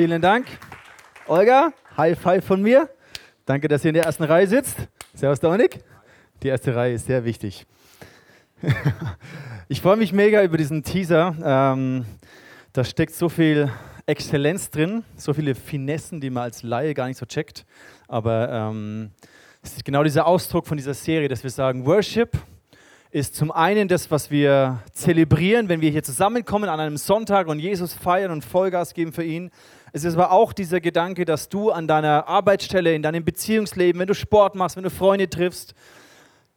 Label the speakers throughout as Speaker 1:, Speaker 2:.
Speaker 1: Vielen Dank. Olga, High Five von mir. Danke, dass ihr in der ersten Reihe sitzt. Servus, Dominik. Die erste Reihe ist sehr wichtig. Ich freue mich mega über diesen Teaser. Ähm, da steckt so viel Exzellenz drin, so viele Finessen, die man als Laie gar nicht so checkt. Aber ähm, es ist genau dieser Ausdruck von dieser Serie, dass wir sagen, Worship ist zum einen das, was wir zelebrieren, wenn wir hier zusammenkommen an einem Sonntag und Jesus feiern und Vollgas geben für ihn. Es ist aber auch dieser Gedanke, dass du an deiner Arbeitsstelle, in deinem Beziehungsleben, wenn du Sport machst, wenn du Freunde triffst,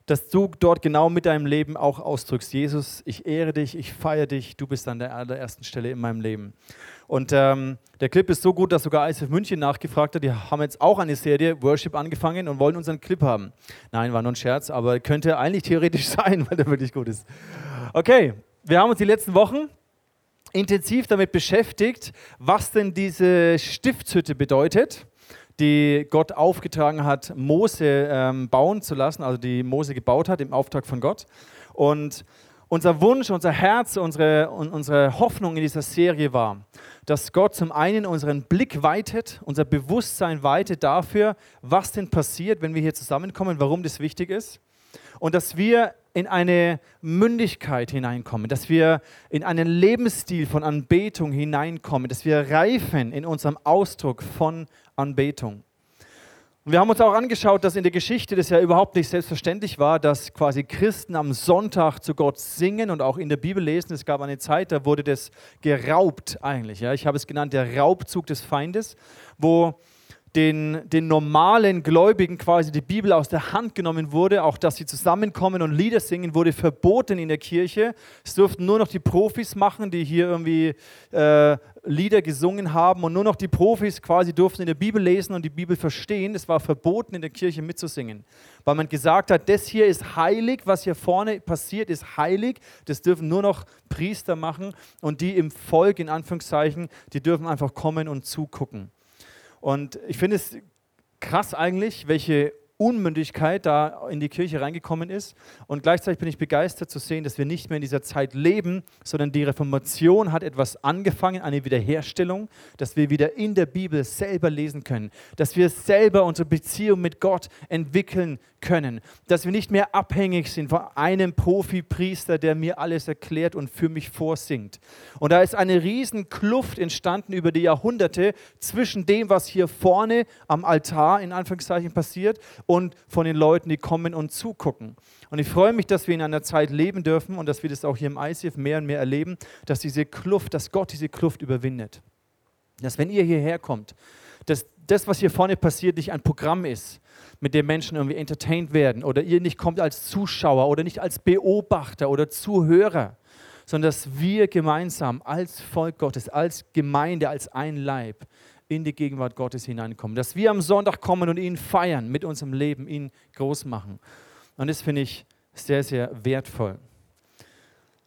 Speaker 1: dass du dort genau mit deinem Leben auch ausdrückst, Jesus, ich ehre dich, ich feiere dich, du bist an der allerersten Stelle in meinem Leben. Und ähm, der Clip ist so gut, dass sogar ISF München nachgefragt hat. Die haben jetzt auch eine Serie Worship angefangen und wollen unseren Clip haben. Nein, war nur ein Scherz, aber könnte eigentlich theoretisch sein, weil der wirklich gut ist. Okay, wir haben uns die letzten Wochen intensiv damit beschäftigt, was denn diese Stiftshütte bedeutet die Gott aufgetragen hat, Mose ähm, bauen zu lassen, also die Mose gebaut hat im Auftrag von Gott. Und unser Wunsch, unser Herz, unsere, unsere Hoffnung in dieser Serie war, dass Gott zum einen unseren Blick weitet, unser Bewusstsein weitet dafür, was denn passiert, wenn wir hier zusammenkommen, warum das wichtig ist. Und dass wir in eine Mündigkeit hineinkommen, dass wir in einen Lebensstil von Anbetung hineinkommen, dass wir reifen in unserem Ausdruck von Anbetung. Und wir haben uns auch angeschaut, dass in der Geschichte das ja überhaupt nicht selbstverständlich war, dass quasi Christen am Sonntag zu Gott singen und auch in der Bibel lesen. Es gab eine Zeit, da wurde das geraubt eigentlich. Ja? Ich habe es genannt, der Raubzug des Feindes, wo den, den normalen Gläubigen quasi die Bibel aus der Hand genommen wurde, auch dass sie zusammenkommen und Lieder singen, wurde verboten in der Kirche. Es durften nur noch die Profis machen, die hier irgendwie äh, Lieder gesungen haben und nur noch die Profis quasi durften in der Bibel lesen und die Bibel verstehen. Es war verboten in der Kirche mitzusingen, weil man gesagt hat, das hier ist heilig, was hier vorne passiert, ist heilig. Das dürfen nur noch Priester machen und die im Volk in Anführungszeichen, die dürfen einfach kommen und zugucken. Und ich finde es krass eigentlich, welche Unmündigkeit da in die Kirche reingekommen ist. Und gleichzeitig bin ich begeistert zu sehen, dass wir nicht mehr in dieser Zeit leben, sondern die Reformation hat etwas angefangen, eine Wiederherstellung, dass wir wieder in der Bibel selber lesen können, dass wir selber unsere Beziehung mit Gott entwickeln können, dass wir nicht mehr abhängig sind von einem Profi-Priester, der mir alles erklärt und für mich vorsingt. Und da ist eine riesen Kluft entstanden über die Jahrhunderte zwischen dem, was hier vorne am Altar in Anführungszeichen passiert und von den Leuten, die kommen und zugucken. Und ich freue mich, dass wir in einer Zeit leben dürfen und dass wir das auch hier im ICF mehr und mehr erleben, dass diese Kluft, dass Gott diese Kluft überwindet. Dass wenn ihr hierher kommt, dass das, was hier vorne passiert, nicht ein Programm ist, mit dem Menschen irgendwie entertained werden oder ihr nicht kommt als Zuschauer oder nicht als Beobachter oder Zuhörer, sondern dass wir gemeinsam als Volk Gottes, als Gemeinde, als ein Leib in die Gegenwart Gottes hineinkommen. Dass wir am Sonntag kommen und ihn feiern, mit unserem Leben ihn groß machen. Und das finde ich sehr, sehr wertvoll.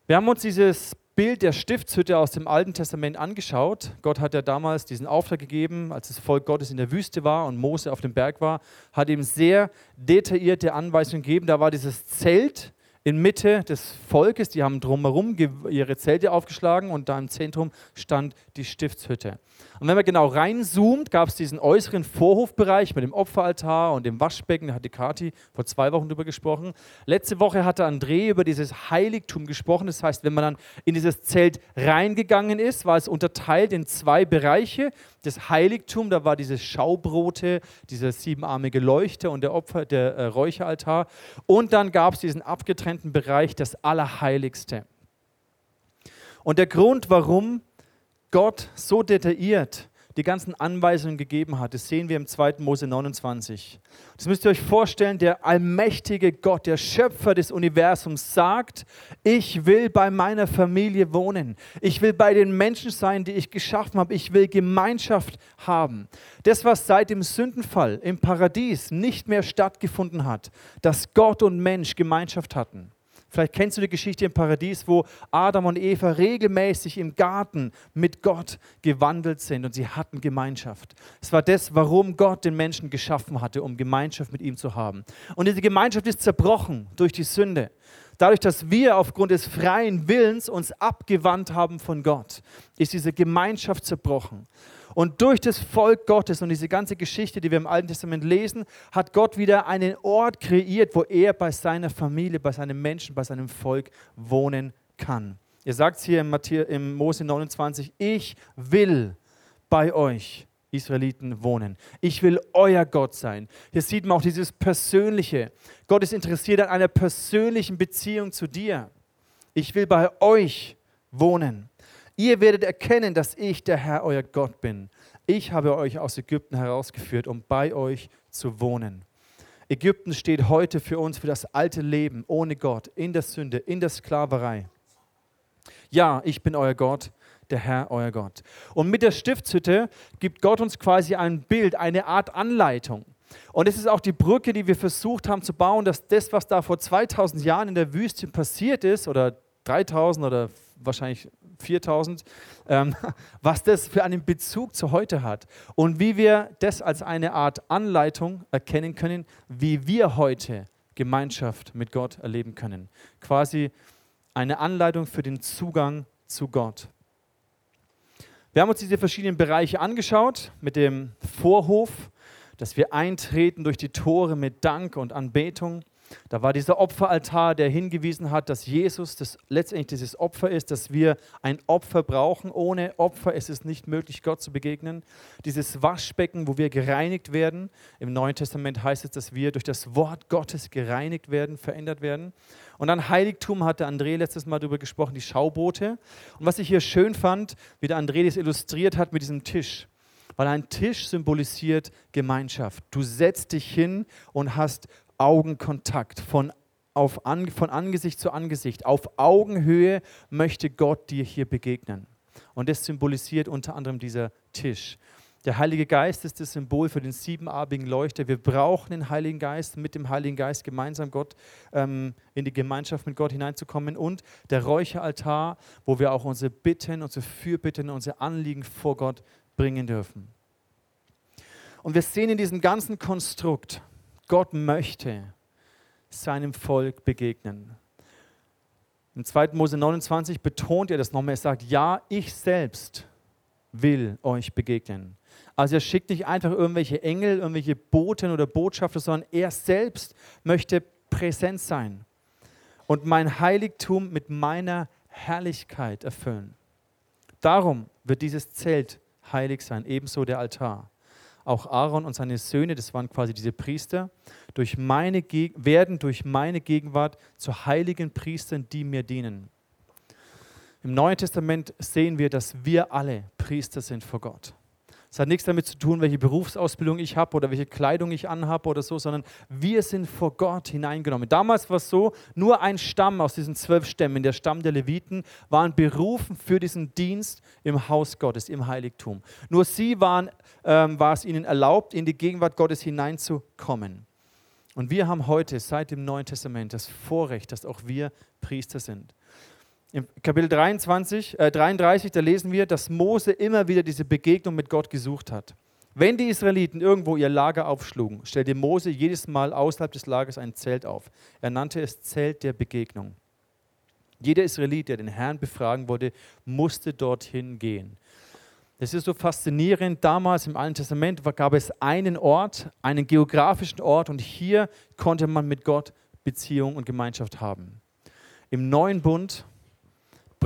Speaker 1: Wir haben uns dieses Bild der Stiftshütte aus dem Alten Testament angeschaut. Gott hat ja damals diesen Auftrag gegeben, als das Volk Gottes in der Wüste war und Mose auf dem Berg war, hat ihm sehr detaillierte Anweisungen gegeben. Da war dieses Zelt in Mitte des Volkes, die haben drumherum ihre Zelte aufgeschlagen und da im Zentrum stand die Stiftshütte. Und wenn man genau reinzoomt, gab es diesen äußeren Vorhofbereich mit dem Opferaltar und dem Waschbecken, da hat die Kati vor zwei Wochen drüber gesprochen. Letzte Woche hatte André über dieses Heiligtum gesprochen, das heißt, wenn man dann in dieses Zelt reingegangen ist, war es unterteilt in zwei Bereiche. Das Heiligtum, da war diese Schaubrote, dieser siebenarmige Leuchter und der Opfer, der äh, Räucheraltar. Und dann gab es diesen abgetrennten getrennten Bereich das Allerheiligste. Und der Grund, warum Gott so detailliert die ganzen Anweisungen gegeben hat, das sehen wir im 2. Mose 29. Das müsst ihr euch vorstellen, der allmächtige Gott, der Schöpfer des Universums sagt, ich will bei meiner Familie wohnen. Ich will bei den Menschen sein, die ich geschaffen habe. Ich will Gemeinschaft haben. Das, was seit dem Sündenfall im Paradies nicht mehr stattgefunden hat, dass Gott und Mensch Gemeinschaft hatten. Vielleicht kennst du die Geschichte im Paradies, wo Adam und Eva regelmäßig im Garten mit Gott gewandelt sind und sie hatten Gemeinschaft. Es war das, warum Gott den Menschen geschaffen hatte, um Gemeinschaft mit ihm zu haben. Und diese Gemeinschaft ist zerbrochen durch die Sünde. Dadurch, dass wir aufgrund des freien Willens uns abgewandt haben von Gott, ist diese Gemeinschaft zerbrochen. Und durch das Volk Gottes und diese ganze Geschichte, die wir im Alten Testament lesen, hat Gott wieder einen Ort kreiert, wo er bei seiner Familie, bei seinen Menschen, bei seinem Volk wohnen kann. Ihr sagt es hier im, im Mose 29, ich will bei euch Israeliten wohnen. Ich will euer Gott sein. Hier sieht man auch dieses Persönliche. Gott ist interessiert an einer persönlichen Beziehung zu dir. Ich will bei euch wohnen. Ihr werdet erkennen, dass ich der Herr, euer Gott bin. Ich habe euch aus Ägypten herausgeführt, um bei euch zu wohnen. Ägypten steht heute für uns für das alte Leben ohne Gott, in der Sünde, in der Sklaverei. Ja, ich bin euer Gott, der Herr, euer Gott. Und mit der Stiftshütte gibt Gott uns quasi ein Bild, eine Art Anleitung. Und es ist auch die Brücke, die wir versucht haben zu bauen, dass das, was da vor 2000 Jahren in der Wüste passiert ist, oder 3000 oder wahrscheinlich 4000, ähm, was das für einen Bezug zu heute hat und wie wir das als eine Art Anleitung erkennen können, wie wir heute Gemeinschaft mit Gott erleben können. Quasi eine Anleitung für den Zugang zu Gott. Wir haben uns diese verschiedenen Bereiche angeschaut mit dem Vorhof, dass wir eintreten durch die Tore mit Dank und Anbetung. Da war dieser Opferaltar, der hingewiesen hat, dass Jesus das, letztendlich dieses Opfer ist, dass wir ein Opfer brauchen. Ohne Opfer ist es nicht möglich, Gott zu begegnen. Dieses Waschbecken, wo wir gereinigt werden. Im Neuen Testament heißt es, dass wir durch das Wort Gottes gereinigt werden, verändert werden. Und dann Heiligtum hat der André letztes Mal darüber gesprochen, die Schauboote. Und was ich hier schön fand, wie der André das illustriert hat mit diesem Tisch weil ein Tisch symbolisiert Gemeinschaft. Du setzt dich hin und hast Augenkontakt, von, auf an, von Angesicht zu Angesicht. Auf Augenhöhe möchte Gott dir hier begegnen. Und das symbolisiert unter anderem dieser Tisch. Der Heilige Geist ist das Symbol für den siebenarbigen Leuchter. Wir brauchen den Heiligen Geist, mit dem Heiligen Geist gemeinsam Gott ähm, in die Gemeinschaft mit Gott hineinzukommen. Und der Räucheraltar, wo wir auch unsere Bitten, unsere Fürbitten, unsere Anliegen vor Gott bringen dürfen. Und wir sehen in diesem ganzen Konstrukt, Gott möchte seinem Volk begegnen. Im 2. Mose 29 betont er das nochmal. Er sagt, ja, ich selbst will euch begegnen. Also er schickt nicht einfach irgendwelche Engel, irgendwelche Boten oder Botschafter, sondern er selbst möchte präsent sein und mein Heiligtum mit meiner Herrlichkeit erfüllen. Darum wird dieses Zelt heilig sein, ebenso der Altar auch Aaron und seine Söhne, das waren quasi diese Priester, durch meine werden durch meine Gegenwart zu heiligen Priestern, die mir dienen. Im Neuen Testament sehen wir, dass wir alle Priester sind vor Gott. Es hat nichts damit zu tun, welche Berufsausbildung ich habe oder welche Kleidung ich anhabe oder so, sondern wir sind vor Gott hineingenommen. Damals war es so, nur ein Stamm aus diesen zwölf Stämmen, der Stamm der Leviten, waren berufen für diesen Dienst im Haus Gottes, im Heiligtum. Nur sie waren, ähm, war es ihnen erlaubt, in die Gegenwart Gottes hineinzukommen. Und wir haben heute seit dem Neuen Testament das Vorrecht, dass auch wir Priester sind. Im Kapitel 23, äh 33, da lesen wir, dass Mose immer wieder diese Begegnung mit Gott gesucht hat. Wenn die Israeliten irgendwo ihr Lager aufschlugen, stellte Mose jedes Mal außerhalb des Lagers ein Zelt auf. Er nannte es Zelt der Begegnung. Jeder Israelit, der den Herrn befragen wollte, musste dorthin gehen. Das ist so faszinierend. Damals im Alten Testament gab es einen Ort, einen geografischen Ort und hier konnte man mit Gott Beziehung und Gemeinschaft haben. Im neuen Bund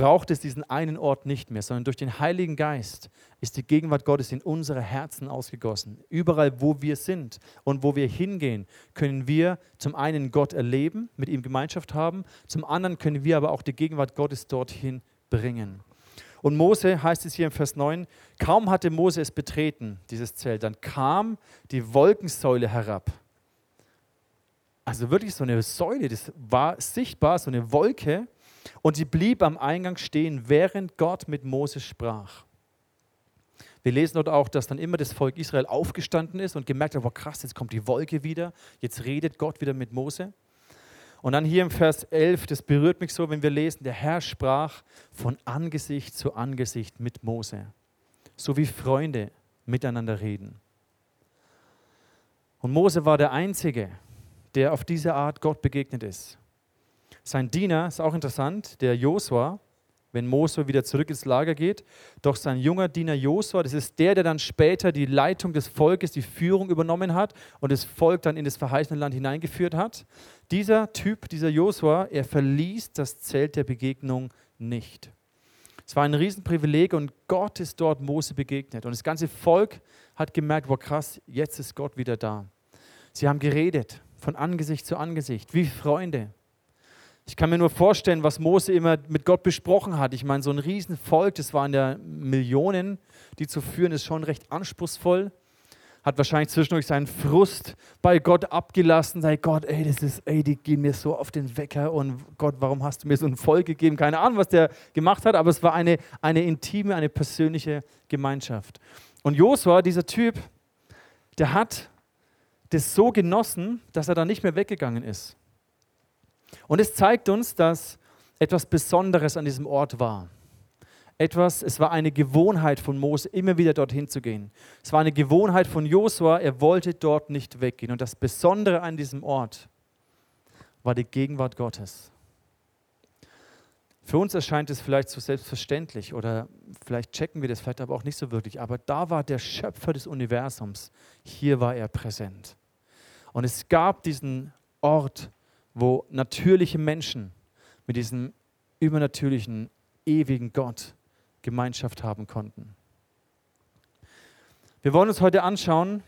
Speaker 1: braucht es diesen einen Ort nicht mehr, sondern durch den Heiligen Geist ist die Gegenwart Gottes in unsere Herzen ausgegossen. Überall, wo wir sind und wo wir hingehen, können wir zum einen Gott erleben, mit ihm Gemeinschaft haben, zum anderen können wir aber auch die Gegenwart Gottes dorthin bringen. Und Mose heißt es hier im Vers 9, kaum hatte Mose es betreten, dieses Zelt, dann kam die Wolkensäule herab. Also wirklich so eine Säule, das war sichtbar, so eine Wolke, und sie blieb am Eingang stehen, während Gott mit Mose sprach. Wir lesen dort auch, dass dann immer das Volk Israel aufgestanden ist und gemerkt hat, wow krass, jetzt kommt die Wolke wieder, jetzt redet Gott wieder mit Mose. Und dann hier im Vers 11, das berührt mich so, wenn wir lesen, der Herr sprach von Angesicht zu Angesicht mit Mose, so wie Freunde miteinander reden. Und Mose war der Einzige, der auf diese Art Gott begegnet ist. Sein Diener, ist auch interessant, der Josua, wenn Mose wieder zurück ins Lager geht. Doch sein junger Diener Josua, das ist der, der dann später die Leitung des Volkes, die Führung übernommen hat und das Volk dann in das verheißene Land hineingeführt hat. Dieser Typ, dieser Josua, er verließ das Zelt der Begegnung nicht. Es war ein Riesenprivileg und Gott ist dort Mose begegnet. Und das ganze Volk hat gemerkt, wow krass, jetzt ist Gott wieder da. Sie haben geredet, von Angesicht zu Angesicht, wie Freunde. Ich kann mir nur vorstellen, was Mose immer mit Gott besprochen hat. Ich meine, so ein Riesenvolk, das waren ja Millionen, die zu führen, ist schon recht anspruchsvoll. Hat wahrscheinlich zwischendurch seinen Frust bei Gott abgelassen. Sei Gott, ey, das ist, ey, die gehen mir so auf den Wecker und Gott, warum hast du mir so ein Volk gegeben? Keine Ahnung, was der gemacht hat, aber es war eine, eine intime, eine persönliche Gemeinschaft. Und Josua, dieser Typ, der hat das so genossen, dass er da nicht mehr weggegangen ist. Und es zeigt uns, dass etwas Besonderes an diesem Ort war. Etwas, es war eine Gewohnheit von Mose, immer wieder dorthin zu gehen. Es war eine Gewohnheit von Josua, er wollte dort nicht weggehen. Und das Besondere an diesem Ort war die Gegenwart Gottes. Für uns erscheint es vielleicht so selbstverständlich oder vielleicht checken wir das vielleicht aber auch nicht so wirklich. Aber da war der Schöpfer des Universums. Hier war er präsent. Und es gab diesen Ort, wo natürliche Menschen mit diesem übernatürlichen, ewigen Gott Gemeinschaft haben konnten. Wir wollen uns heute anschauen,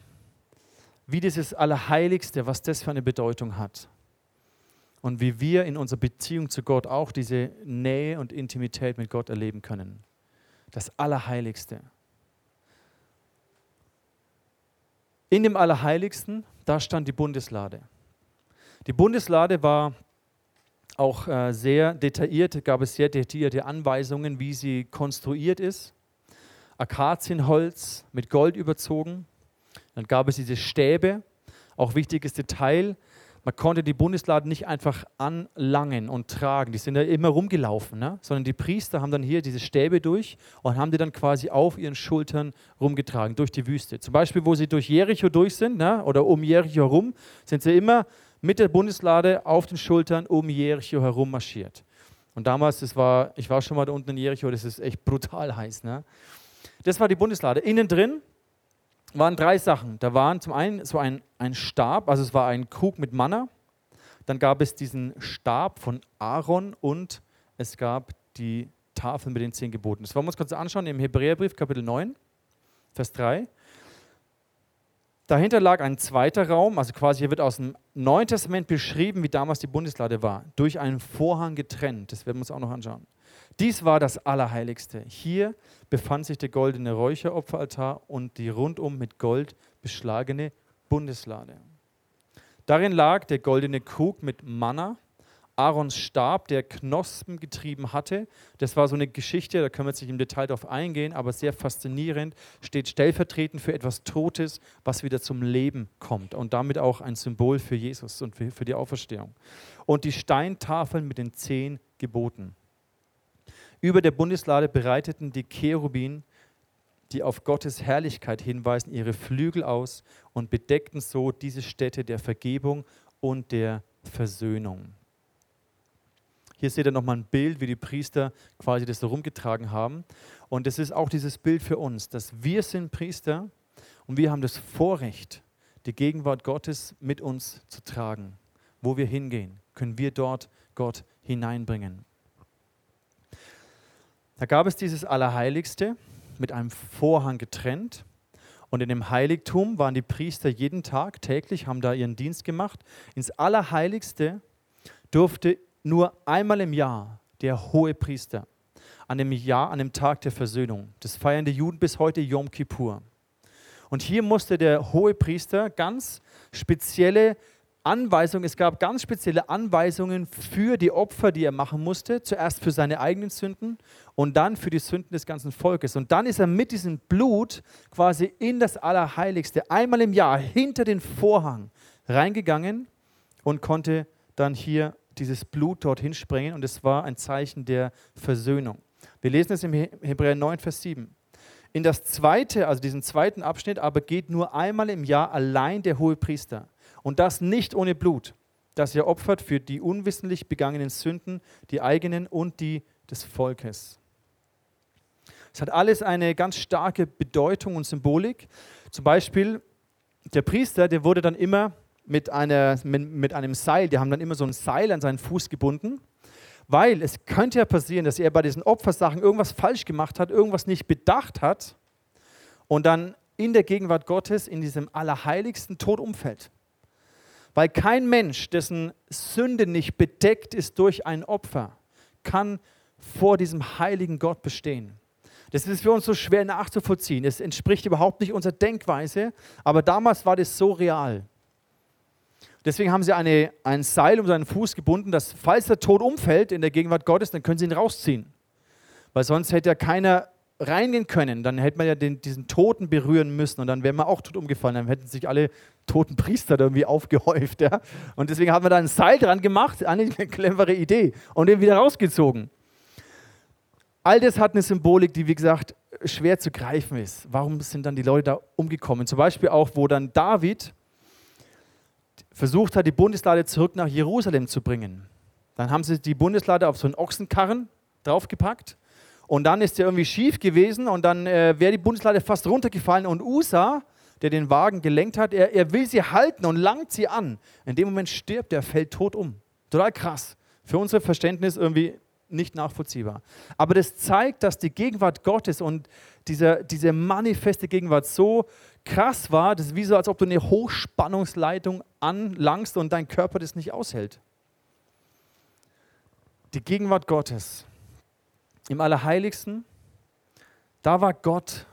Speaker 1: wie dieses Allerheiligste, was das für eine Bedeutung hat. Und wie wir in unserer Beziehung zu Gott auch diese Nähe und Intimität mit Gott erleben können. Das Allerheiligste. In dem Allerheiligsten, da stand die Bundeslade. Die Bundeslade war auch äh, sehr detailliert, gab es sehr detaillierte Anweisungen, wie sie konstruiert ist. Akazienholz mit Gold überzogen. Dann gab es diese Stäbe, auch wichtiges Detail. Man konnte die Bundeslade nicht einfach anlangen und tragen. Die sind ja immer rumgelaufen, ne? sondern die Priester haben dann hier diese Stäbe durch und haben die dann quasi auf ihren Schultern rumgetragen durch die Wüste. Zum Beispiel, wo sie durch Jericho durch sind ne? oder um Jericho herum, sind sie immer mit der Bundeslade auf den Schultern um Jericho herum marschiert. Und damals, das war, ich war schon mal da unten in Jericho, das ist echt brutal heiß. Ne? Das war die Bundeslade. Innen drin waren drei Sachen. Da waren zum einen so ein, ein Stab, also es war ein Krug mit Manna. Dann gab es diesen Stab von Aaron und es gab die Tafel mit den zehn Geboten. Das wollen wir uns kurz anschauen im Hebräerbrief, Kapitel 9, Vers 3. Dahinter lag ein zweiter Raum, also quasi hier wird aus dem Neuen Testament beschrieben, wie damals die Bundeslade war, durch einen Vorhang getrennt. Das werden wir uns auch noch anschauen. Dies war das Allerheiligste. Hier befand sich der goldene Räucheropferaltar und die rundum mit Gold beschlagene Bundeslade. Darin lag der goldene Krug mit Manna, Aarons Stab, der Knospen getrieben hatte. Das war so eine Geschichte, da können wir jetzt nicht im Detail darauf eingehen, aber sehr faszinierend, steht stellvertretend für etwas Totes, was wieder zum Leben kommt und damit auch ein Symbol für Jesus und für die Auferstehung. Und die Steintafeln mit den zehn Geboten. Über der Bundeslade bereiteten die Cherubin, die auf Gottes Herrlichkeit hinweisen, ihre Flügel aus und bedeckten so diese Stätte der Vergebung und der Versöhnung. Hier seht ihr nochmal ein Bild, wie die Priester quasi das so rumgetragen haben. Und es ist auch dieses Bild für uns, dass wir sind Priester und wir haben das Vorrecht, die Gegenwart Gottes mit uns zu tragen. Wo wir hingehen, können wir dort Gott hineinbringen. Da gab es dieses Allerheiligste mit einem Vorhang getrennt. Und in dem Heiligtum waren die Priester jeden Tag, täglich, haben da ihren Dienst gemacht. Ins Allerheiligste durfte nur einmal im Jahr der hohe Priester an dem Jahr, an dem Tag der Versöhnung. Das feiern die Juden bis heute Yom Kippur. Und hier musste der hohe Priester ganz spezielle Anweisungen, es gab ganz spezielle Anweisungen für die Opfer, die er machen musste. Zuerst für seine eigenen Sünden und dann für die Sünden des ganzen Volkes. Und dann ist er mit diesem Blut quasi in das Allerheiligste einmal im Jahr hinter den Vorhang reingegangen und konnte dann hier dieses Blut dorthin sprengen und es war ein Zeichen der Versöhnung. Wir lesen es im Hebräer 9, Vers 7. In das zweite, also diesen zweiten Abschnitt, aber geht nur einmal im Jahr allein der hohe Priester und das nicht ohne Blut, das er opfert für die unwissentlich begangenen Sünden, die eigenen und die des Volkes. Es hat alles eine ganz starke Bedeutung und Symbolik. Zum Beispiel der Priester, der wurde dann immer mit, einer, mit, mit einem Seil, die haben dann immer so ein Seil an seinen Fuß gebunden, weil es könnte ja passieren, dass er bei diesen Opfersachen irgendwas falsch gemacht hat, irgendwas nicht bedacht hat und dann in der Gegenwart Gottes in diesem Allerheiligsten Tod umfällt. Weil kein Mensch, dessen Sünde nicht bedeckt ist durch ein Opfer, kann vor diesem heiligen Gott bestehen. Das ist für uns so schwer nachzuvollziehen. Es entspricht überhaupt nicht unserer Denkweise, aber damals war das so real. Deswegen haben sie eine, ein Seil um seinen Fuß gebunden, dass falls der Tod umfällt in der Gegenwart Gottes, dann können sie ihn rausziehen. Weil sonst hätte ja keiner reingehen können. Dann hätte man ja den, diesen Toten berühren müssen und dann wäre man auch tot umgefallen. Dann hätten sich alle toten Priester irgendwie aufgehäuft. Ja? Und deswegen haben wir da ein Seil dran gemacht, eine clevere Idee, und den wieder rausgezogen. All das hat eine Symbolik, die, wie gesagt, schwer zu greifen ist. Warum sind dann die Leute da umgekommen? Zum Beispiel auch, wo dann David versucht hat, die Bundeslade zurück nach Jerusalem zu bringen. Dann haben sie die Bundeslade auf so einen Ochsenkarren draufgepackt und dann ist der irgendwie schief gewesen und dann äh, wäre die Bundeslade fast runtergefallen und Usa, der den Wagen gelenkt hat, er, er will sie halten und langt sie an. In dem Moment stirbt er, fällt tot um. Total krass. Für unser Verständnis irgendwie nicht nachvollziehbar. Aber das zeigt, dass die Gegenwart Gottes und diese, diese manifeste Gegenwart so krass war, das ist wie so, als ob du eine Hochspannungsleitung anlangst und dein Körper das nicht aushält. Die Gegenwart Gottes im Allerheiligsten, da war Gott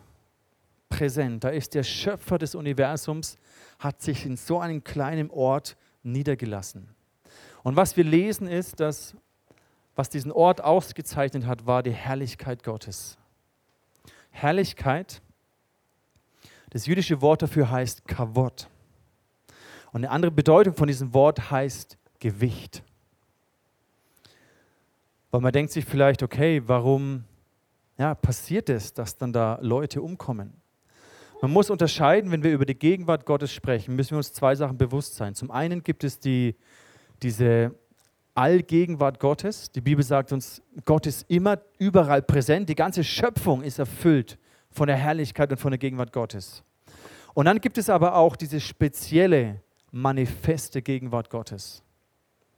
Speaker 1: präsent. Da ist der Schöpfer des Universums, hat sich in so einem kleinen Ort niedergelassen. Und was wir lesen ist, dass was diesen Ort ausgezeichnet hat, war die Herrlichkeit Gottes. Herrlichkeit, das jüdische Wort dafür heißt Kavod. Und eine andere Bedeutung von diesem Wort heißt Gewicht. Weil man denkt sich vielleicht, okay, warum ja, passiert es, dass dann da Leute umkommen? Man muss unterscheiden, wenn wir über die Gegenwart Gottes sprechen, müssen wir uns zwei Sachen bewusst sein. Zum einen gibt es die, diese Allgegenwart Gottes. Die Bibel sagt uns, Gott ist immer überall präsent. Die ganze Schöpfung ist erfüllt von der Herrlichkeit und von der Gegenwart Gottes. Und dann gibt es aber auch diese spezielle, manifeste Gegenwart Gottes.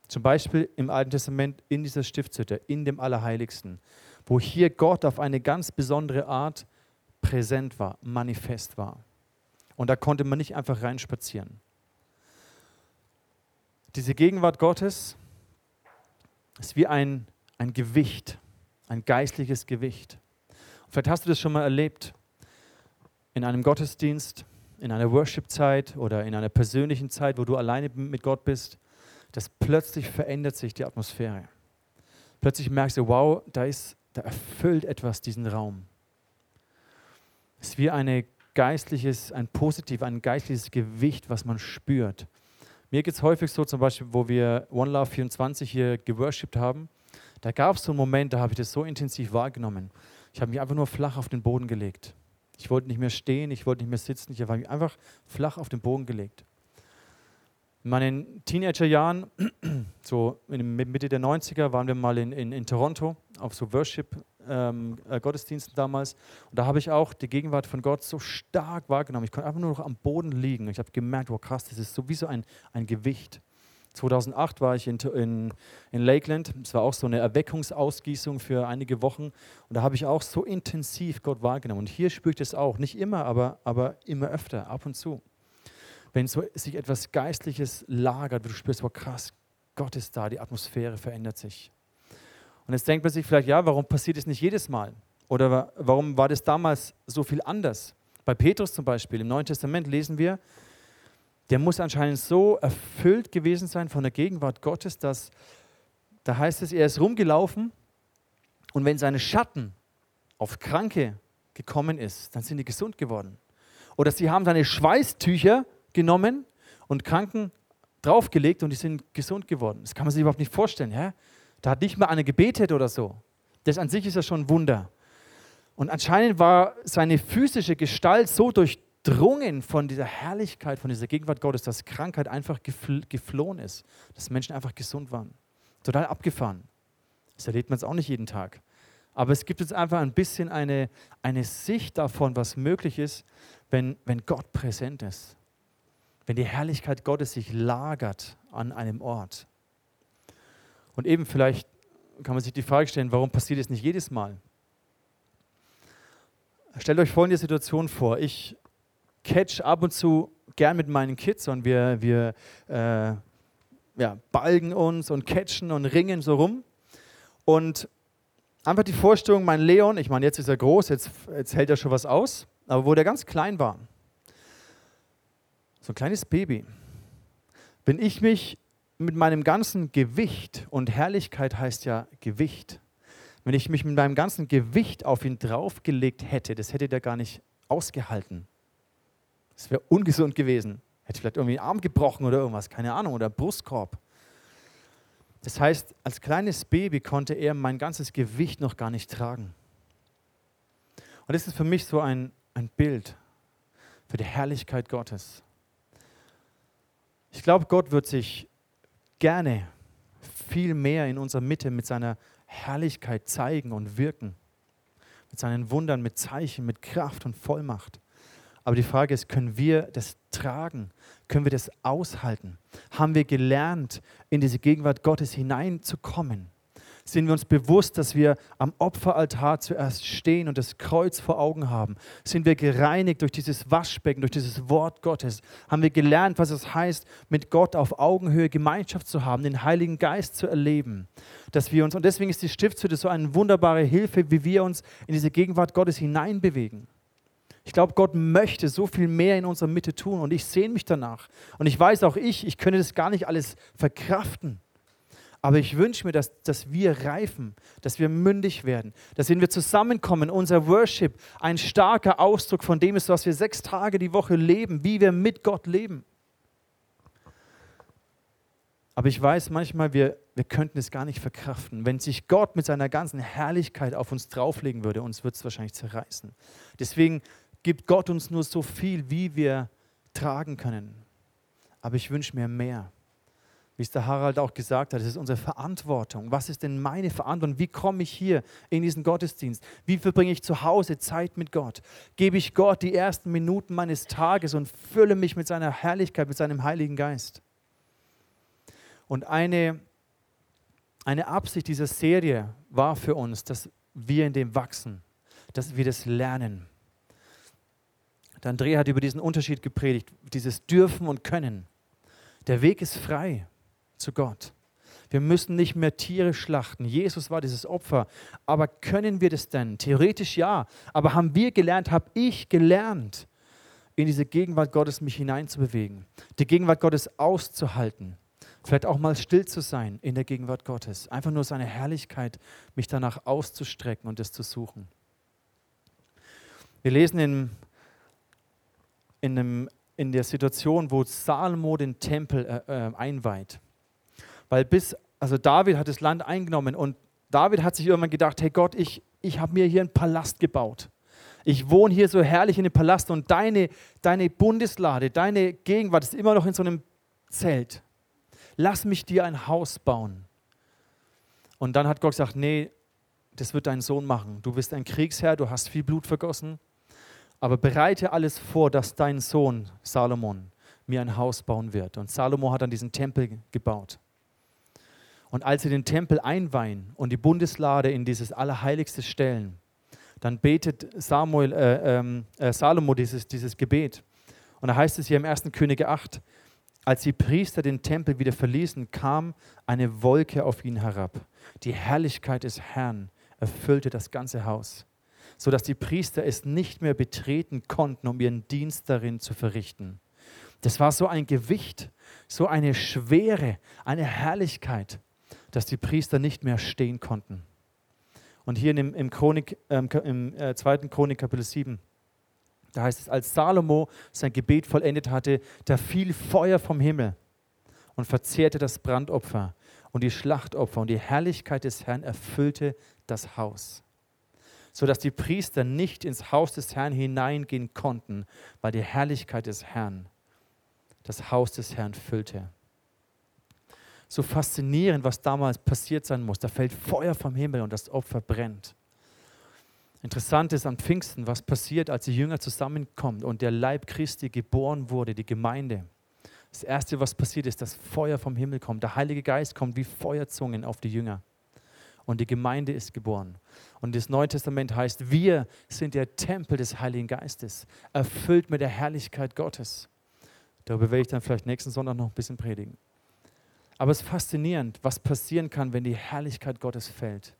Speaker 1: Zum Beispiel im Alten Testament in dieser Stiftshütte, in dem Allerheiligsten, wo hier Gott auf eine ganz besondere Art präsent war, manifest war. Und da konnte man nicht einfach reinspazieren. Diese Gegenwart Gottes ist wie ein, ein Gewicht, ein geistliches Gewicht. Vielleicht hast du das schon mal erlebt in einem Gottesdienst, in einer Worship-Zeit oder in einer persönlichen Zeit, wo du alleine mit Gott bist dass plötzlich verändert sich die Atmosphäre. Plötzlich merkst du, wow, da, ist, da erfüllt etwas diesen Raum. Es ist wie eine geistliches, ein positiv, ein geistliches Gewicht, was man spürt. Mir geht es häufig so, zum Beispiel, wo wir One Love 24 hier geworshipped haben, da gab es so einen Moment, da habe ich das so intensiv wahrgenommen. Ich habe mich einfach nur flach auf den Boden gelegt. Ich wollte nicht mehr stehen, ich wollte nicht mehr sitzen, ich habe mich einfach flach auf den Boden gelegt. In meinen Teenagerjahren, so in Mitte der 90er, waren wir mal in, in, in Toronto auf so Worship-Gottesdiensten ähm, äh, damals. Und da habe ich auch die Gegenwart von Gott so stark wahrgenommen. Ich konnte einfach nur noch am Boden liegen. Ich habe gemerkt, wow krass, das ist sowieso ein, ein Gewicht. 2008 war ich in, in, in Lakeland. Es war auch so eine Erweckungsausgießung für einige Wochen. Und da habe ich auch so intensiv Gott wahrgenommen. Und hier spüre ich das auch. Nicht immer, aber, aber immer öfter, ab und zu wenn so sich etwas Geistliches lagert, du spürst, wow, krass, Gott ist da, die Atmosphäre verändert sich. Und jetzt denkt man sich vielleicht, ja, warum passiert es nicht jedes Mal? Oder warum war das damals so viel anders? Bei Petrus zum Beispiel, im Neuen Testament lesen wir, der muss anscheinend so erfüllt gewesen sein von der Gegenwart Gottes, dass da heißt es, er ist rumgelaufen und wenn seine Schatten auf Kranke gekommen ist, dann sind die gesund geworden. Oder sie haben seine Schweißtücher genommen und Kranken draufgelegt und die sind gesund geworden. Das kann man sich überhaupt nicht vorstellen. Ja? Da hat nicht mal einer gebetet oder so. Das an sich ist ja schon ein Wunder. Und anscheinend war seine physische Gestalt so durchdrungen von dieser Herrlichkeit, von dieser Gegenwart Gottes, dass Krankheit einfach gefl geflohen ist, dass Menschen einfach gesund waren. Total abgefahren. Das erlebt man es auch nicht jeden Tag. Aber es gibt uns einfach ein bisschen eine, eine Sicht davon, was möglich ist, wenn, wenn Gott präsent ist. Wenn die Herrlichkeit Gottes sich lagert an einem Ort. Und eben vielleicht kann man sich die Frage stellen, warum passiert es nicht jedes Mal? Stellt euch folgende Situation vor. Ich catch ab und zu gern mit meinen Kids und wir, wir äh, ja, balgen uns und catchen und ringen so rum. Und einfach die Vorstellung, mein Leon, ich meine, jetzt ist er groß, jetzt, jetzt hält er schon was aus, aber wo der ganz klein war, so ein kleines Baby, wenn ich mich mit meinem ganzen Gewicht, und Herrlichkeit heißt ja Gewicht, wenn ich mich mit meinem ganzen Gewicht auf ihn draufgelegt hätte, das hätte der gar nicht ausgehalten. Das wäre ungesund gewesen. Hätte vielleicht irgendwie einen Arm gebrochen oder irgendwas, keine Ahnung, oder Brustkorb. Das heißt, als kleines Baby konnte er mein ganzes Gewicht noch gar nicht tragen. Und das ist für mich so ein, ein Bild für die Herrlichkeit Gottes. Ich glaube, Gott wird sich gerne viel mehr in unserer Mitte mit seiner Herrlichkeit zeigen und wirken. Mit seinen Wundern, mit Zeichen, mit Kraft und Vollmacht. Aber die Frage ist, können wir das tragen? Können wir das aushalten? Haben wir gelernt, in diese Gegenwart Gottes hineinzukommen? Sind wir uns bewusst, dass wir am Opferaltar zuerst stehen und das Kreuz vor Augen haben? Sind wir gereinigt durch dieses Waschbecken, durch dieses Wort Gottes? Haben wir gelernt, was es heißt, mit Gott auf Augenhöhe Gemeinschaft zu haben, den Heiligen Geist zu erleben? Dass wir uns, und deswegen ist die Stiftshütte so eine wunderbare Hilfe, wie wir uns in diese Gegenwart Gottes hineinbewegen. Ich glaube, Gott möchte so viel mehr in unserer Mitte tun und ich sehne mich danach. Und ich weiß auch ich, ich könnte das gar nicht alles verkraften. Aber ich wünsche mir, dass, dass wir reifen, dass wir mündig werden, dass wenn wir zusammenkommen, unser Worship ein starker Ausdruck von dem ist, was wir sechs Tage die Woche leben, wie wir mit Gott leben. Aber ich weiß manchmal, wir, wir könnten es gar nicht verkraften. Wenn sich Gott mit seiner ganzen Herrlichkeit auf uns drauflegen würde, uns würde es wahrscheinlich zerreißen. Deswegen gibt Gott uns nur so viel, wie wir tragen können. Aber ich wünsche mir mehr wie es der Harald auch gesagt hat, es ist unsere Verantwortung. Was ist denn meine Verantwortung? Wie komme ich hier in diesen Gottesdienst? Wie verbringe ich zu Hause Zeit mit Gott? Gebe ich Gott die ersten Minuten meines Tages und fülle mich mit seiner Herrlichkeit, mit seinem Heiligen Geist? Und eine, eine Absicht dieser Serie war für uns, dass wir in dem wachsen, dass wir das lernen. Der André hat über diesen Unterschied gepredigt, dieses Dürfen und Können. Der Weg ist frei zu Gott. Wir müssen nicht mehr Tiere schlachten. Jesus war dieses Opfer. Aber können wir das denn? Theoretisch ja. Aber haben wir gelernt, habe ich gelernt, in diese Gegenwart Gottes mich hineinzubewegen, die Gegenwart Gottes auszuhalten, vielleicht auch mal still zu sein in der Gegenwart Gottes, einfach nur seine Herrlichkeit, mich danach auszustrecken und es zu suchen. Wir lesen in, in, einem, in der Situation, wo Salomo den Tempel äh, äh einweiht. Weil bis, also David hat das Land eingenommen und David hat sich irgendwann gedacht, hey Gott, ich, ich habe mir hier einen Palast gebaut. Ich wohne hier so herrlich in dem Palast und deine, deine Bundeslade, deine Gegenwart ist immer noch in so einem Zelt. Lass mich dir ein Haus bauen. Und dann hat Gott gesagt, nee, das wird dein Sohn machen. Du bist ein Kriegsherr, du hast viel Blut vergossen, aber bereite alles vor, dass dein Sohn Salomon mir ein Haus bauen wird. Und Salomo hat dann diesen Tempel gebaut. Und als sie den Tempel einweihen und die Bundeslade in dieses Allerheiligste stellen, dann betet Samuel, äh, ähm, äh, Salomo dieses, dieses Gebet. Und da heißt es hier im 1. Könige 8, als die Priester den Tempel wieder verließen, kam eine Wolke auf ihn herab. Die Herrlichkeit des Herrn erfüllte das ganze Haus, sodass die Priester es nicht mehr betreten konnten, um ihren Dienst darin zu verrichten. Das war so ein Gewicht, so eine Schwere, eine Herrlichkeit dass die Priester nicht mehr stehen konnten. Und hier im, im, Chronik, ähm, im äh, 2. Chronik Kapitel 7, da heißt es, als Salomo sein Gebet vollendet hatte, da fiel Feuer vom Himmel und verzehrte das Brandopfer und die Schlachtopfer und die Herrlichkeit des Herrn erfüllte das Haus, sodass die Priester nicht ins Haus des Herrn hineingehen konnten, weil die Herrlichkeit des Herrn das Haus des Herrn füllte. so faszinierend, was damals passiert sein muss. Da fällt Feuer vom Himmel und das Opfer brennt. Interessant ist am Pfingsten, was passiert, als die Jünger zusammenkommen und der Leib Christi geboren wurde, die Gemeinde. Das Erste, was passiert, ist, dass Feuer vom Himmel kommt. Der Heilige Geist kommt wie Feuerzungen auf die Jünger. Und die Gemeinde ist geboren. Und das Neue Testament heißt, wir sind der Tempel des Heiligen Geistes, erfüllt mit der Herrlichkeit Gottes. Darüber werde ich dann vielleicht nächsten Sonntag noch ein bisschen predigen. Aber es ist faszinierend, was passieren kann, wenn die Herrlichkeit Gottes fällt.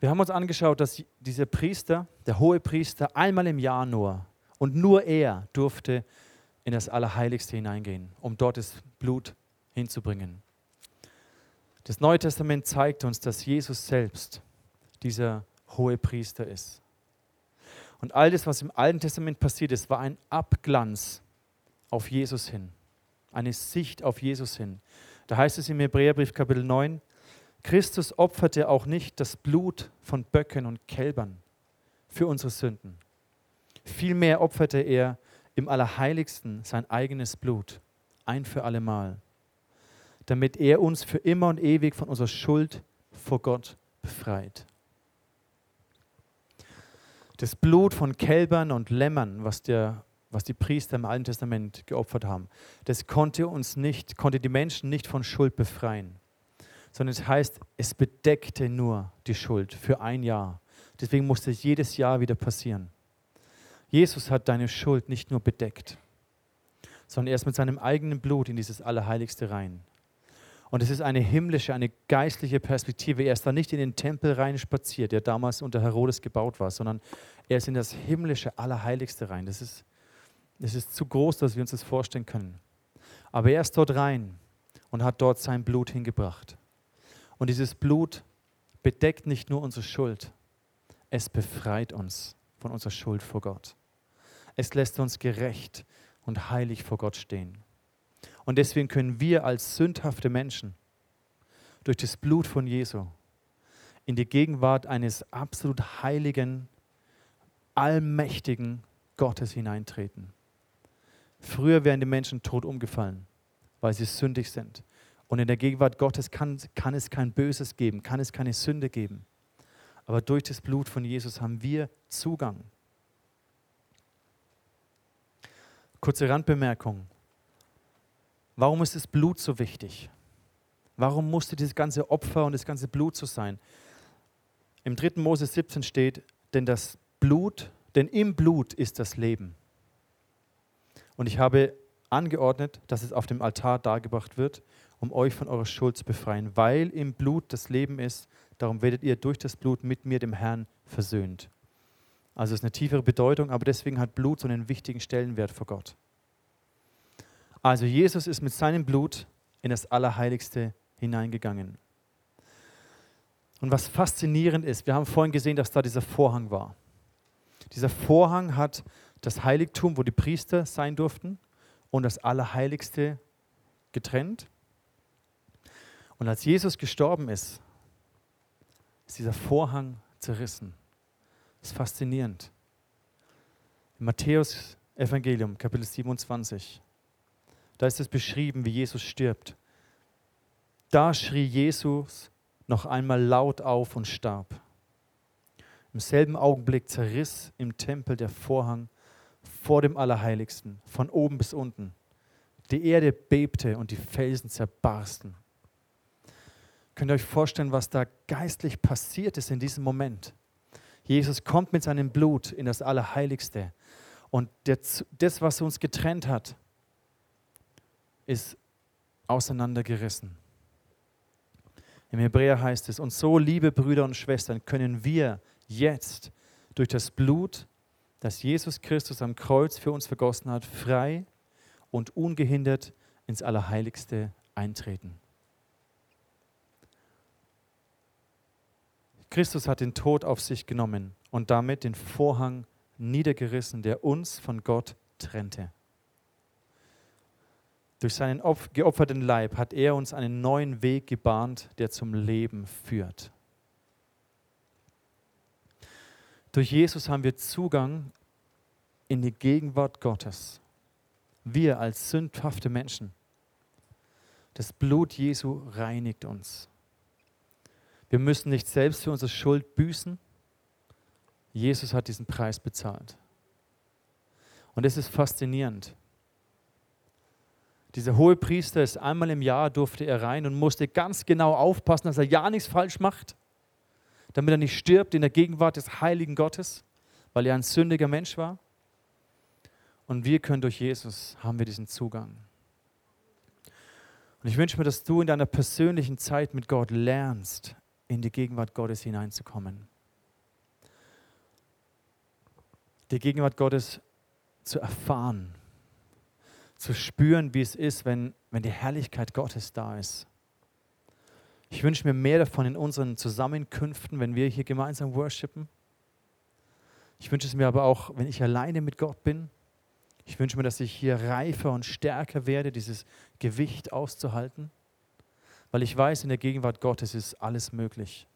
Speaker 1: Wir haben uns angeschaut, dass dieser Priester, der hohe Priester, einmal im Jahr nur und nur er durfte in das Allerheiligste hineingehen, um dort das Blut hinzubringen. Das Neue Testament zeigt uns, dass Jesus selbst dieser hohe Priester ist. Und all das, was im Alten Testament passiert ist, war ein Abglanz auf Jesus hin, eine Sicht auf Jesus hin. Da heißt es im Hebräerbrief Kapitel 9, Christus opferte auch nicht das Blut von Böcken und Kälbern für unsere Sünden. Vielmehr opferte er im Allerheiligsten sein eigenes Blut, ein für allemal, damit er uns für immer und ewig von unserer Schuld vor Gott befreit. Das Blut von Kälbern und Lämmern, was, der, was die Priester im Alten Testament geopfert haben, das konnte uns nicht, konnte die Menschen nicht von Schuld befreien, sondern es heißt, es bedeckte nur die Schuld für ein Jahr. Deswegen musste es jedes Jahr wieder passieren. Jesus hat deine Schuld nicht nur bedeckt, sondern er ist mit seinem eigenen Blut in dieses Allerheiligste rein. Und es ist eine himmlische, eine geistliche Perspektive. Er ist da nicht in den Tempel rein spaziert, der damals unter Herodes gebaut war, sondern er ist in das himmlische, Allerheiligste rein. Das ist, das ist zu groß, dass wir uns das vorstellen können. Aber er ist dort rein und hat dort sein Blut hingebracht. Und dieses Blut bedeckt nicht nur unsere Schuld, es befreit uns von unserer Schuld vor Gott. Es lässt uns gerecht und heilig vor Gott stehen. Und deswegen können wir als sündhafte Menschen durch das Blut von Jesu in die Gegenwart eines absolut heiligen, allmächtigen Gottes hineintreten. Früher wären die Menschen tot umgefallen, weil sie sündig sind. Und in der Gegenwart Gottes kann, kann es kein Böses geben, kann es keine Sünde geben. Aber durch das Blut von Jesus haben wir Zugang. Kurze Randbemerkung. Warum ist das Blut so wichtig? Warum musste dieses ganze Opfer und das ganze Blut so sein? Im 3. Mose 17 steht, denn das Blut, denn im Blut ist das Leben. Und ich habe angeordnet, dass es auf dem Altar dargebracht wird, um euch von eurer Schuld zu befreien, weil im Blut das Leben ist, darum werdet ihr durch das Blut mit mir, dem Herrn, versöhnt. Also es ist eine tiefere Bedeutung, aber deswegen hat Blut so einen wichtigen Stellenwert vor Gott. Also Jesus ist mit seinem Blut in das Allerheiligste hineingegangen. Und was faszinierend ist, wir haben vorhin gesehen, dass da dieser Vorhang war. Dieser Vorhang hat das Heiligtum, wo die Priester sein durften, und das Allerheiligste getrennt. Und als Jesus gestorben ist, ist dieser Vorhang zerrissen. Das ist faszinierend. Im Matthäus Evangelium, Kapitel 27, da ist es beschrieben, wie Jesus stirbt. Da schrie Jesus noch einmal laut auf und starb. Im selben Augenblick zerriss im Tempel der Vorhang vor dem Allerheiligsten, von oben bis unten. Die Erde bebte und die Felsen zerbarsten. Könnt ihr euch vorstellen, was da geistlich passiert ist in diesem Moment? Jesus kommt mit seinem Blut in das Allerheiligste und das, was uns getrennt hat, ist auseinandergerissen. Im Hebräer heißt es, und so, liebe Brüder und Schwestern, können wir jetzt durch das Blut, das Jesus Christus am Kreuz für uns vergossen hat, frei und ungehindert ins Allerheiligste eintreten. Christus hat den Tod auf sich genommen und damit den Vorhang niedergerissen, der uns von Gott trennte. Durch seinen geopferten Leib hat er uns einen neuen Weg gebahnt, der zum Leben führt. Durch Jesus haben wir Zugang in die Gegenwart Gottes. Wir als sündhafte Menschen. Das Blut Jesu reinigt uns. Wir müssen nicht selbst für unsere Schuld büßen. Jesus hat diesen Preis bezahlt. Und es ist faszinierend. Dieser hohe Priester ist einmal im Jahr durfte er rein und musste ganz genau aufpassen, dass er ja nichts falsch macht, damit er nicht stirbt in der Gegenwart des heiligen Gottes, weil er ein sündiger Mensch war. Und wir können durch Jesus haben wir diesen Zugang. Und ich wünsche mir, dass du in deiner persönlichen Zeit mit Gott lernst, in die Gegenwart Gottes hineinzukommen. Die Gegenwart Gottes zu erfahren, zu spüren, wie es ist, wenn, wenn die Herrlichkeit Gottes da ist. Ich wünsche mir mehr davon in unseren Zusammenkünften, wenn wir hier gemeinsam worshipen. Ich wünsche es mir aber auch, wenn ich alleine mit Gott bin. Ich wünsche mir, dass ich hier reifer und stärker werde, dieses Gewicht auszuhalten, weil ich weiß, in der Gegenwart Gottes ist alles möglich.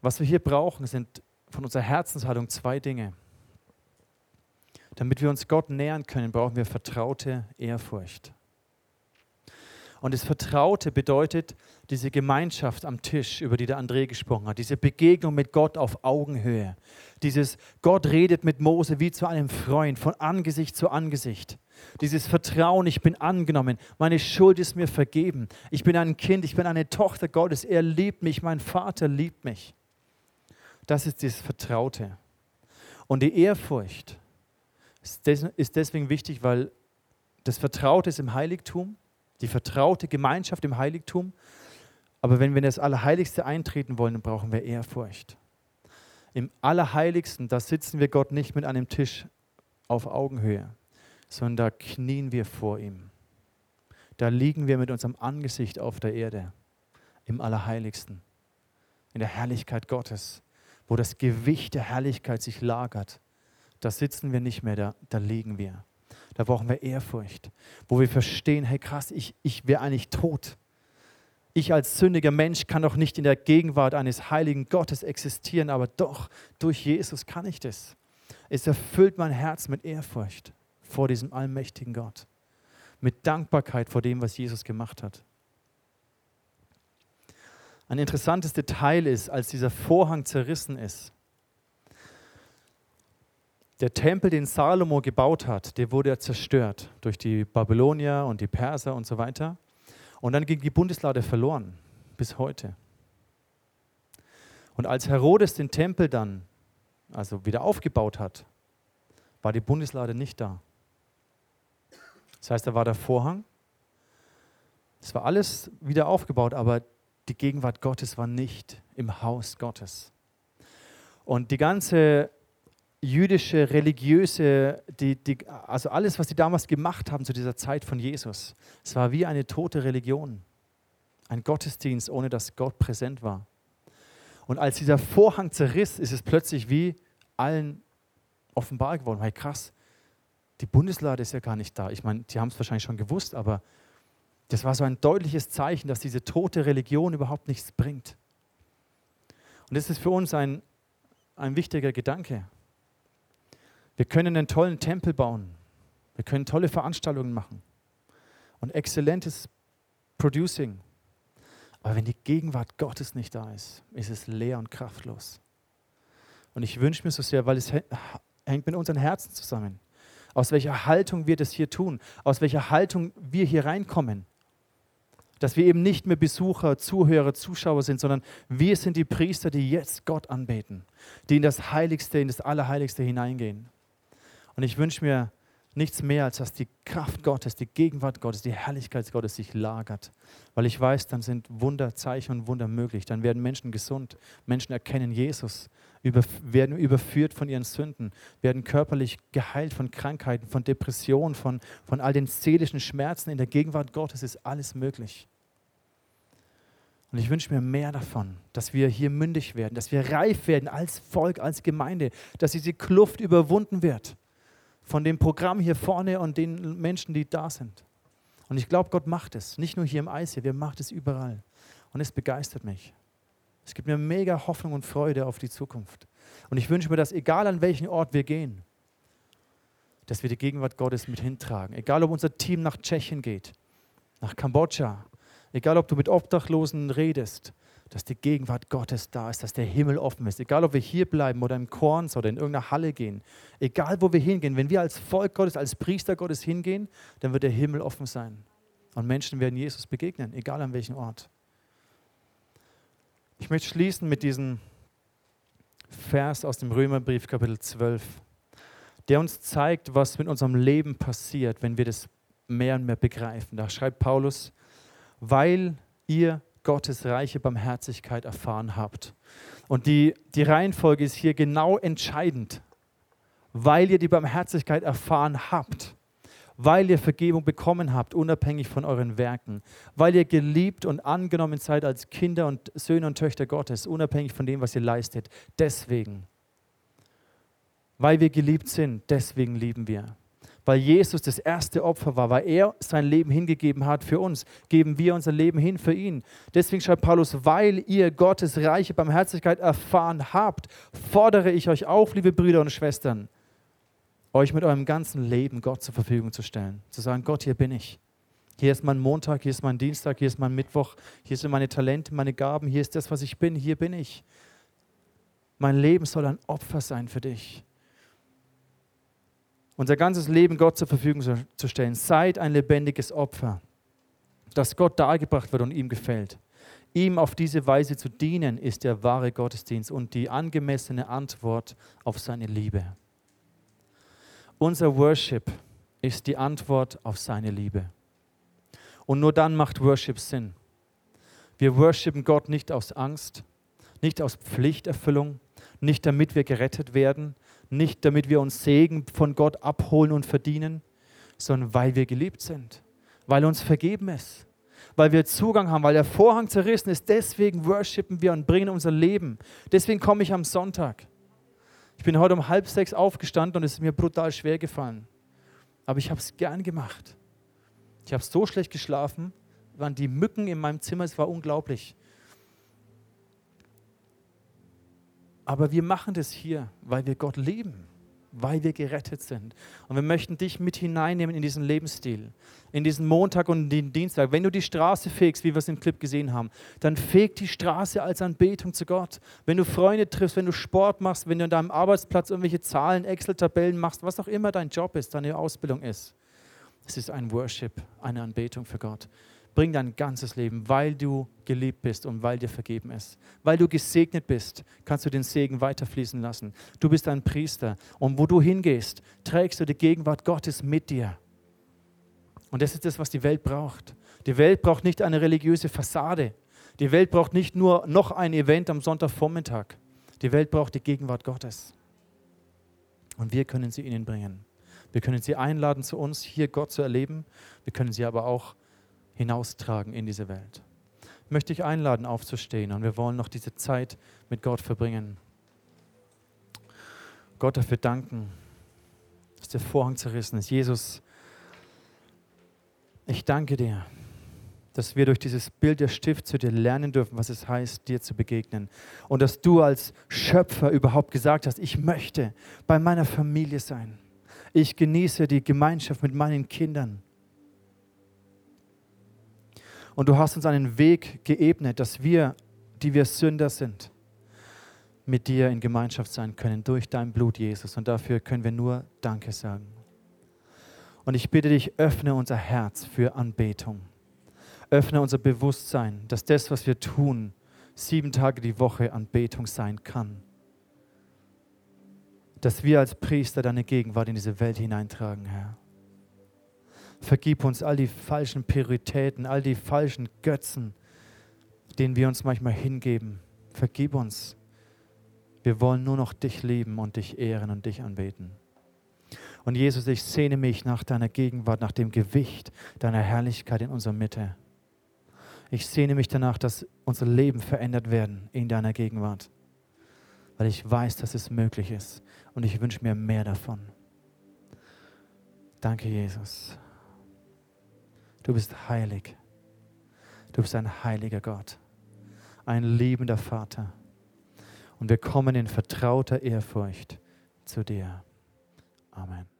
Speaker 1: Was wir hier brauchen, sind von unserer Herzenshaltung zwei Dinge. Damit wir uns Gott nähern können, brauchen wir vertraute Ehrfurcht. Und das Vertraute bedeutet diese Gemeinschaft am Tisch, über die der André gesprochen hat, diese Begegnung mit Gott auf Augenhöhe, dieses Gott redet mit Mose wie zu einem Freund, von Angesicht zu Angesicht. Dieses Vertrauen, ich bin angenommen, meine Schuld ist mir vergeben, ich bin ein Kind, ich bin eine Tochter Gottes, er liebt mich, mein Vater liebt mich. Das ist dieses Vertraute. Und die Ehrfurcht ist deswegen wichtig, weil das Vertraute ist im Heiligtum die vertraute Gemeinschaft im Heiligtum. Aber wenn wir in das Allerheiligste eintreten wollen, dann brauchen wir Ehrfurcht. Im Allerheiligsten, da sitzen wir Gott nicht mit einem Tisch auf Augenhöhe, sondern da knien wir vor ihm. Da liegen wir mit unserem Angesicht auf der Erde, im Allerheiligsten, in der Herrlichkeit Gottes, wo das Gewicht der Herrlichkeit sich lagert. Da sitzen wir nicht mehr, da, da liegen wir. Da brauchen wir Ehrfurcht, wo wir verstehen, hey krass, ich, ich wäre eigentlich tot. Ich als sündiger Mensch kann doch nicht in der Gegenwart eines heiligen Gottes existieren, aber doch durch Jesus kann ich das. Es erfüllt mein Herz mit Ehrfurcht vor diesem allmächtigen Gott, mit Dankbarkeit vor dem, was Jesus gemacht hat. Ein interessantes Detail ist, als dieser Vorhang zerrissen ist, der Tempel, den Salomo gebaut hat, der wurde ja zerstört durch die Babylonier und die Perser und so weiter. Und dann ging die Bundeslade verloren, bis heute. Und als Herodes den Tempel dann also wieder aufgebaut hat, war die Bundeslade nicht da. Das heißt, da war der Vorhang. Es war alles wieder aufgebaut, aber die Gegenwart Gottes war nicht im Haus Gottes. Und die ganze jüdische, religiöse, die, die, also alles, was die damals gemacht haben zu dieser Zeit von Jesus, es war wie eine tote Religion. Ein Gottesdienst, ohne dass Gott präsent war. Und als dieser Vorhang zerriss, ist es plötzlich wie allen offenbar geworden. Hey, krass, die Bundeslade ist ja gar nicht da. Ich meine, die haben es wahrscheinlich schon gewusst, aber das war so ein deutliches Zeichen, dass diese tote Religion überhaupt nichts bringt. Und das ist für uns ein, ein wichtiger Gedanke. Wir können einen tollen Tempel bauen. Wir können tolle Veranstaltungen machen und exzellentes Producing. Aber wenn die Gegenwart Gottes nicht da ist, ist es leer und kraftlos. Und ich wünsche mir so sehr, weil es hängt mit unseren Herzen zusammen. Aus welcher Haltung wir das hier tun, aus welcher Haltung wir hier reinkommen. Dass wir eben nicht mehr Besucher, Zuhörer, Zuschauer sind, sondern wir sind die Priester, die jetzt Gott anbeten, die in das Heiligste, in das Allerheiligste hineingehen. Und ich wünsche mir nichts mehr, als dass die Kraft Gottes, die Gegenwart Gottes, die Herrlichkeit Gottes sich lagert. Weil ich weiß, dann sind Wunder, Zeichen und Wunder möglich. Dann werden Menschen gesund, Menschen erkennen Jesus, über, werden überführt von ihren Sünden, werden körperlich geheilt von Krankheiten, von Depressionen, von, von all den seelischen Schmerzen. In der Gegenwart Gottes ist alles möglich. Und ich wünsche mir mehr davon, dass wir hier mündig werden, dass wir reif werden als Volk, als Gemeinde, dass diese Kluft überwunden wird von dem Programm hier vorne und den Menschen, die da sind. Und ich glaube, Gott macht es. Nicht nur hier im Eis hier, wir macht es überall. Und es begeistert mich. Es gibt mir mega Hoffnung und Freude auf die Zukunft. Und ich wünsche mir, dass egal an welchen Ort wir gehen, dass wir die Gegenwart Gottes mit hintragen. Egal, ob unser Team nach Tschechien geht, nach Kambodscha, egal, ob du mit Obdachlosen redest, dass die Gegenwart Gottes da ist, dass der Himmel offen ist. Egal, ob wir hier bleiben oder im Korns oder in irgendeiner Halle gehen. Egal, wo wir hingehen. Wenn wir als Volk Gottes, als Priester Gottes hingehen, dann wird der Himmel offen sein. Und Menschen werden Jesus begegnen, egal an welchem Ort. Ich möchte schließen mit diesem Vers aus dem Römerbrief Kapitel 12, der uns zeigt, was mit unserem Leben passiert, wenn wir das mehr und mehr begreifen. Da schreibt Paulus, weil ihr Gottes reiche Barmherzigkeit erfahren habt. Und die, die Reihenfolge ist hier genau entscheidend, weil ihr die Barmherzigkeit erfahren habt weil ihr Vergebung bekommen habt, unabhängig von euren Werken, weil ihr geliebt und angenommen seid als Kinder und Söhne und Töchter Gottes, unabhängig von dem, was ihr leistet. Deswegen, weil wir geliebt sind, deswegen lieben wir. Weil Jesus das erste Opfer war, weil er sein Leben hingegeben hat für uns, geben wir unser Leben hin für ihn. Deswegen schreibt Paulus, weil ihr Gottes reiche Barmherzigkeit erfahren habt, fordere ich euch auf, liebe Brüder und Schwestern, euch mit eurem ganzen Leben Gott zur Verfügung zu stellen. Zu sagen, Gott, hier bin ich. Hier ist mein Montag, hier ist mein Dienstag, hier ist mein Mittwoch, hier sind meine Talente, meine Gaben, hier ist das, was ich bin, hier bin ich. Mein Leben soll ein Opfer sein für dich. Unser ganzes Leben Gott zur Verfügung zu stellen. Seid ein lebendiges Opfer, das Gott dargebracht wird und ihm gefällt. Ihm auf diese Weise zu dienen, ist der wahre Gottesdienst und die angemessene Antwort auf seine Liebe. Unser Worship ist die Antwort auf seine Liebe. Und nur dann macht Worship Sinn. Wir worshipen Gott nicht aus Angst, nicht aus Pflichterfüllung, nicht damit wir gerettet werden, nicht damit wir uns Segen von Gott abholen und verdienen, sondern weil wir geliebt sind, weil uns vergeben ist, weil wir Zugang haben, weil der Vorhang zerrissen ist. Deswegen worshipen wir und bringen unser Leben. Deswegen komme ich am Sonntag. Ich bin heute um halb sechs aufgestanden und es ist mir brutal schwer gefallen. Aber ich habe es gern gemacht. Ich habe so schlecht geschlafen, waren die Mücken in meinem Zimmer, es war unglaublich. Aber wir machen das hier, weil wir Gott lieben weil wir gerettet sind. Und wir möchten dich mit hineinnehmen in diesen Lebensstil, in diesen Montag und den Dienstag. Wenn du die Straße fegst, wie wir es im Clip gesehen haben, dann feg die Straße als Anbetung zu Gott. Wenn du Freunde triffst, wenn du Sport machst, wenn du an deinem Arbeitsplatz irgendwelche Zahlen, Excel-Tabellen machst, was auch immer dein Job ist, deine Ausbildung ist, es ist ein Worship, eine Anbetung für Gott. Bring dein ganzes Leben, weil du geliebt bist und weil dir vergeben ist. Weil du gesegnet bist, kannst du den Segen weiterfließen lassen. Du bist ein Priester und wo du hingehst, trägst du die Gegenwart Gottes mit dir. Und das ist das, was die Welt braucht. Die Welt braucht nicht eine religiöse Fassade. Die Welt braucht nicht nur noch ein Event am Sonntagvormittag. Die Welt braucht die Gegenwart Gottes. Und wir können sie ihnen bringen. Wir können sie einladen zu uns, hier Gott zu erleben. Wir können sie aber auch hinaustragen in diese Welt. Ich möchte dich einladen, aufzustehen und wir wollen noch diese Zeit mit Gott verbringen. Gott dafür danken, dass der Vorhang zerrissen ist. Jesus, ich danke dir, dass wir durch dieses Bild der Stift zu dir lernen dürfen, was es heißt, dir zu begegnen. Und dass du als Schöpfer überhaupt gesagt hast, ich möchte bei meiner Familie sein. Ich genieße die Gemeinschaft mit meinen Kindern. Und du hast uns einen Weg geebnet, dass wir, die wir Sünder sind, mit dir in Gemeinschaft sein können durch dein Blut, Jesus. Und dafür können wir nur Danke sagen. Und ich bitte dich, öffne unser Herz für Anbetung. Öffne unser Bewusstsein, dass das, was wir tun, sieben Tage die Woche Anbetung sein kann. Dass wir als Priester deine Gegenwart in diese Welt hineintragen, Herr. Vergib uns all die falschen Prioritäten, all die falschen Götzen, denen wir uns manchmal hingeben. Vergib uns. Wir wollen nur noch dich lieben und dich ehren und dich anbeten. Und Jesus, ich sehne mich nach deiner Gegenwart, nach dem Gewicht deiner Herrlichkeit in unserer Mitte. Ich sehne mich danach, dass unser Leben verändert werden in deiner Gegenwart, weil ich weiß, dass es möglich ist und ich wünsche mir mehr davon. Danke, Jesus. Du bist heilig. Du bist ein heiliger Gott. ein liebender Vater. Und wir kommen in vertrauter Ehrfurcht zu dir. Amen.